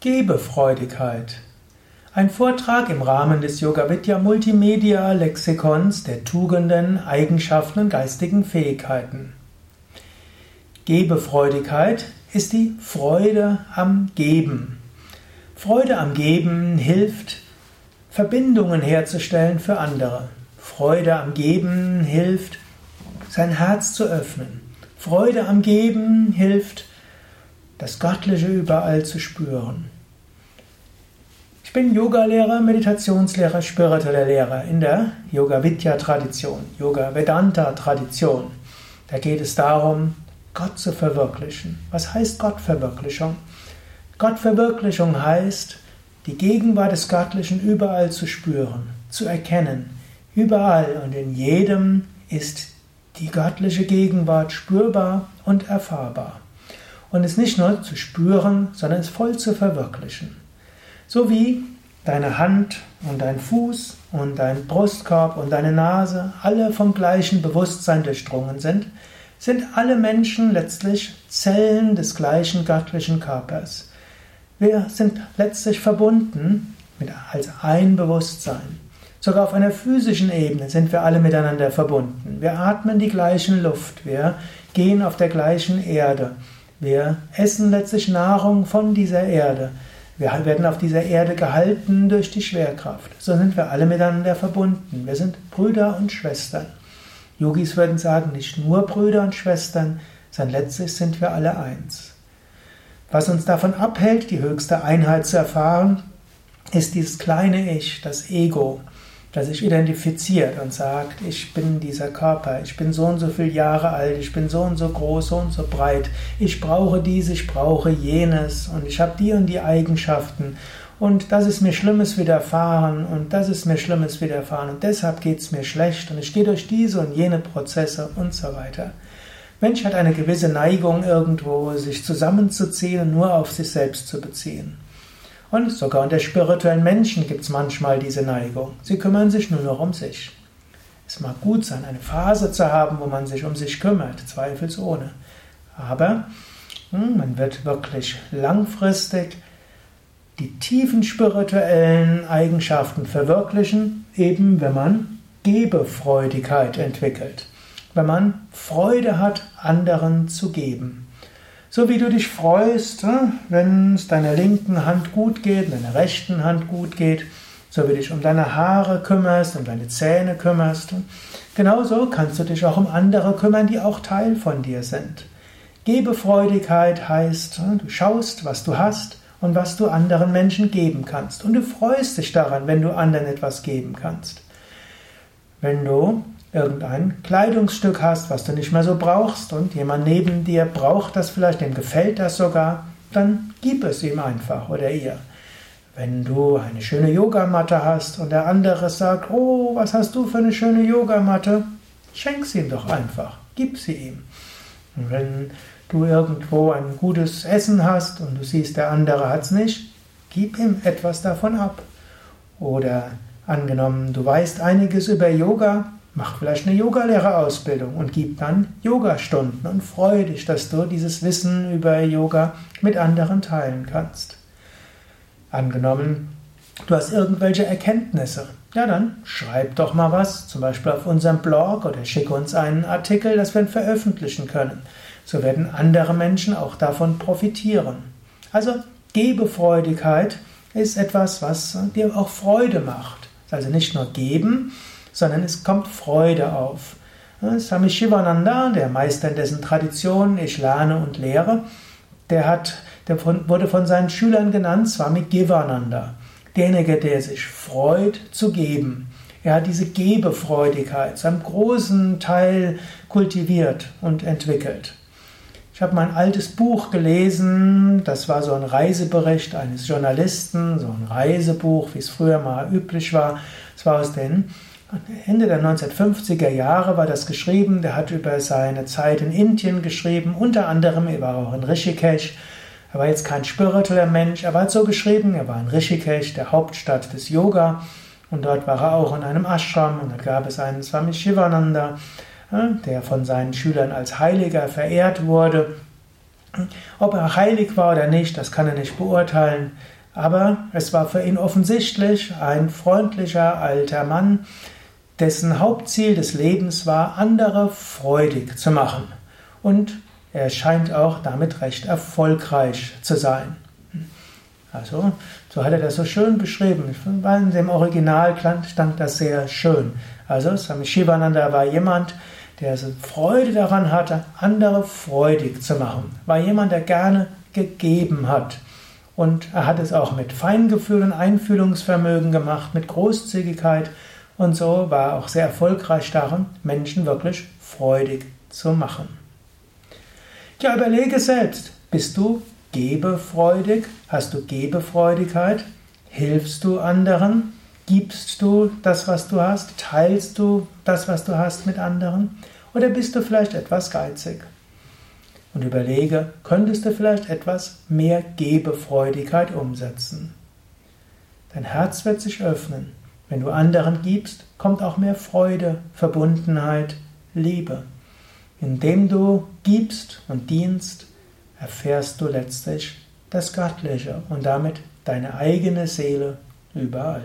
Gebefreudigkeit. Ein Vortrag im Rahmen des Yoga Vidya Multimedia Lexikons der Tugenden, Eigenschaften und geistigen Fähigkeiten. Gebefreudigkeit ist die Freude am Geben. Freude am Geben hilft, Verbindungen herzustellen für andere. Freude am Geben hilft, sein Herz zu öffnen. Freude am Geben hilft, das Göttliche überall zu spüren. Ich bin Yogalehrer, Meditationslehrer, spiritueller Lehrer in der Yoga Vidya Tradition, Yoga Vedanta Tradition. Da geht es darum, Gott zu verwirklichen. Was heißt Gottverwirklichung? Gottverwirklichung heißt, die Gegenwart des Göttlichen überall zu spüren, zu erkennen. Überall und in jedem ist die göttliche Gegenwart spürbar und erfahrbar und es nicht nur zu spüren, sondern es voll zu verwirklichen. So wie deine Hand und dein Fuß und dein Brustkorb und deine Nase alle vom gleichen Bewusstsein durchdrungen sind, sind alle Menschen letztlich Zellen des gleichen göttlichen Körpers. Wir sind letztlich verbunden mit, als ein Bewusstsein. Sogar auf einer physischen Ebene sind wir alle miteinander verbunden. Wir atmen die gleichen Luft, wir gehen auf der gleichen Erde. Wir essen letztlich Nahrung von dieser Erde. Wir werden auf dieser Erde gehalten durch die Schwerkraft. So sind wir alle miteinander verbunden. Wir sind Brüder und Schwestern. Yogis würden sagen, nicht nur Brüder und Schwestern, sondern letztlich sind wir alle eins. Was uns davon abhält, die höchste Einheit zu erfahren, ist dieses kleine Ich, das Ego das sich identifiziert und sagt, ich bin dieser Körper, ich bin so und so viele Jahre alt, ich bin so und so groß, so und so breit, ich brauche dies, ich brauche jenes und ich habe die und die Eigenschaften und das ist mir Schlimmes widerfahren und das ist mir Schlimmes widerfahren und deshalb geht es mir schlecht und ich gehe durch diese und jene Prozesse und so weiter. Mensch hat eine gewisse Neigung irgendwo, sich zusammenzuziehen und nur auf sich selbst zu beziehen. Und sogar unter spirituellen Menschen gibt es manchmal diese Neigung. Sie kümmern sich nur noch um sich. Es mag gut sein, eine Phase zu haben, wo man sich um sich kümmert, zweifelsohne. Aber hm, man wird wirklich langfristig die tiefen spirituellen Eigenschaften verwirklichen, eben wenn man Gebefreudigkeit entwickelt, wenn man Freude hat, anderen zu geben. So wie du dich freust, hm, wenn es deiner linken Hand gut geht, deiner rechten Hand gut geht, so wie du dich um deine Haare kümmerst, um deine Zähne kümmerst. Genauso kannst du dich auch um andere kümmern, die auch Teil von dir sind. Gebefreudigkeit heißt, hm, du schaust, was du hast und was du anderen Menschen geben kannst. Und du freust dich daran, wenn du anderen etwas geben kannst. Wenn du irgendein Kleidungsstück hast, was du nicht mehr so brauchst und jemand neben dir braucht das vielleicht, dem gefällt das sogar, dann gib es ihm einfach oder ihr. Wenn du eine schöne Yogamatte hast und der andere sagt, oh, was hast du für eine schöne Yogamatte, schenk sie ihm doch einfach, gib sie ihm. Und wenn du irgendwo ein gutes Essen hast und du siehst, der andere hat es nicht, gib ihm etwas davon ab. Oder angenommen, du weißt einiges über Yoga, Mach vielleicht eine Yogalehrerausbildung und gib dann Yogastunden und freue dich, dass du dieses Wissen über Yoga mit anderen teilen kannst. Angenommen, du hast irgendwelche Erkenntnisse. Ja, dann schreib doch mal was, zum Beispiel auf unserem Blog oder schick uns einen Artikel, das wir veröffentlichen können. So werden andere Menschen auch davon profitieren. Also Gebefreudigkeit ist etwas, was dir auch Freude macht. Also nicht nur geben, sondern es kommt Freude auf. Swami Shivananda, der Meister in dessen Tradition ich lerne und lehre, der, hat, der wurde von seinen Schülern genannt Swami Givananda. Derjenige, der sich freut zu geben. Er hat diese Gebefreudigkeit zu einem großen Teil kultiviert und entwickelt. Ich habe mein altes Buch gelesen, das war so ein Reisebericht eines Journalisten, so ein Reisebuch, wie es früher mal üblich war. Es war aus den Ende der 1950er Jahre war das geschrieben. Der hat über seine Zeit in Indien geschrieben, unter anderem, er auch in Rishikesh. Er war jetzt kein spiritueller Mensch, aber er hat so geschrieben, er war in Rishikesh, der Hauptstadt des Yoga. Und dort war er auch in einem Ashram und da gab es einen Swami Shivananda, der von seinen Schülern als Heiliger verehrt wurde. Ob er heilig war oder nicht, das kann er nicht beurteilen. Aber es war für ihn offensichtlich ein freundlicher alter Mann, dessen Hauptziel des Lebens war, andere freudig zu machen. Und er scheint auch damit recht erfolgreich zu sein. Also, so hat er das so schön beschrieben. In dem Original stand das sehr schön. Also, Swami Shivananda war jemand, der Freude daran hatte, andere freudig zu machen. War jemand, der gerne gegeben hat. Und er hat es auch mit Feingefühl und Einfühlungsvermögen gemacht, mit Großzügigkeit. Und so war auch sehr erfolgreich darin, Menschen wirklich freudig zu machen. Ja, überlege selbst, bist du gebefreudig? Hast du Gebefreudigkeit? Hilfst du anderen? Gibst du das, was du hast? Teilst du das, was du hast mit anderen? Oder bist du vielleicht etwas geizig? Und überlege, könntest du vielleicht etwas mehr Gebefreudigkeit umsetzen? Dein Herz wird sich öffnen. Wenn du anderen gibst, kommt auch mehr Freude, Verbundenheit, Liebe. Indem du gibst und dienst, erfährst du letztlich das Göttliche und damit deine eigene Seele überall.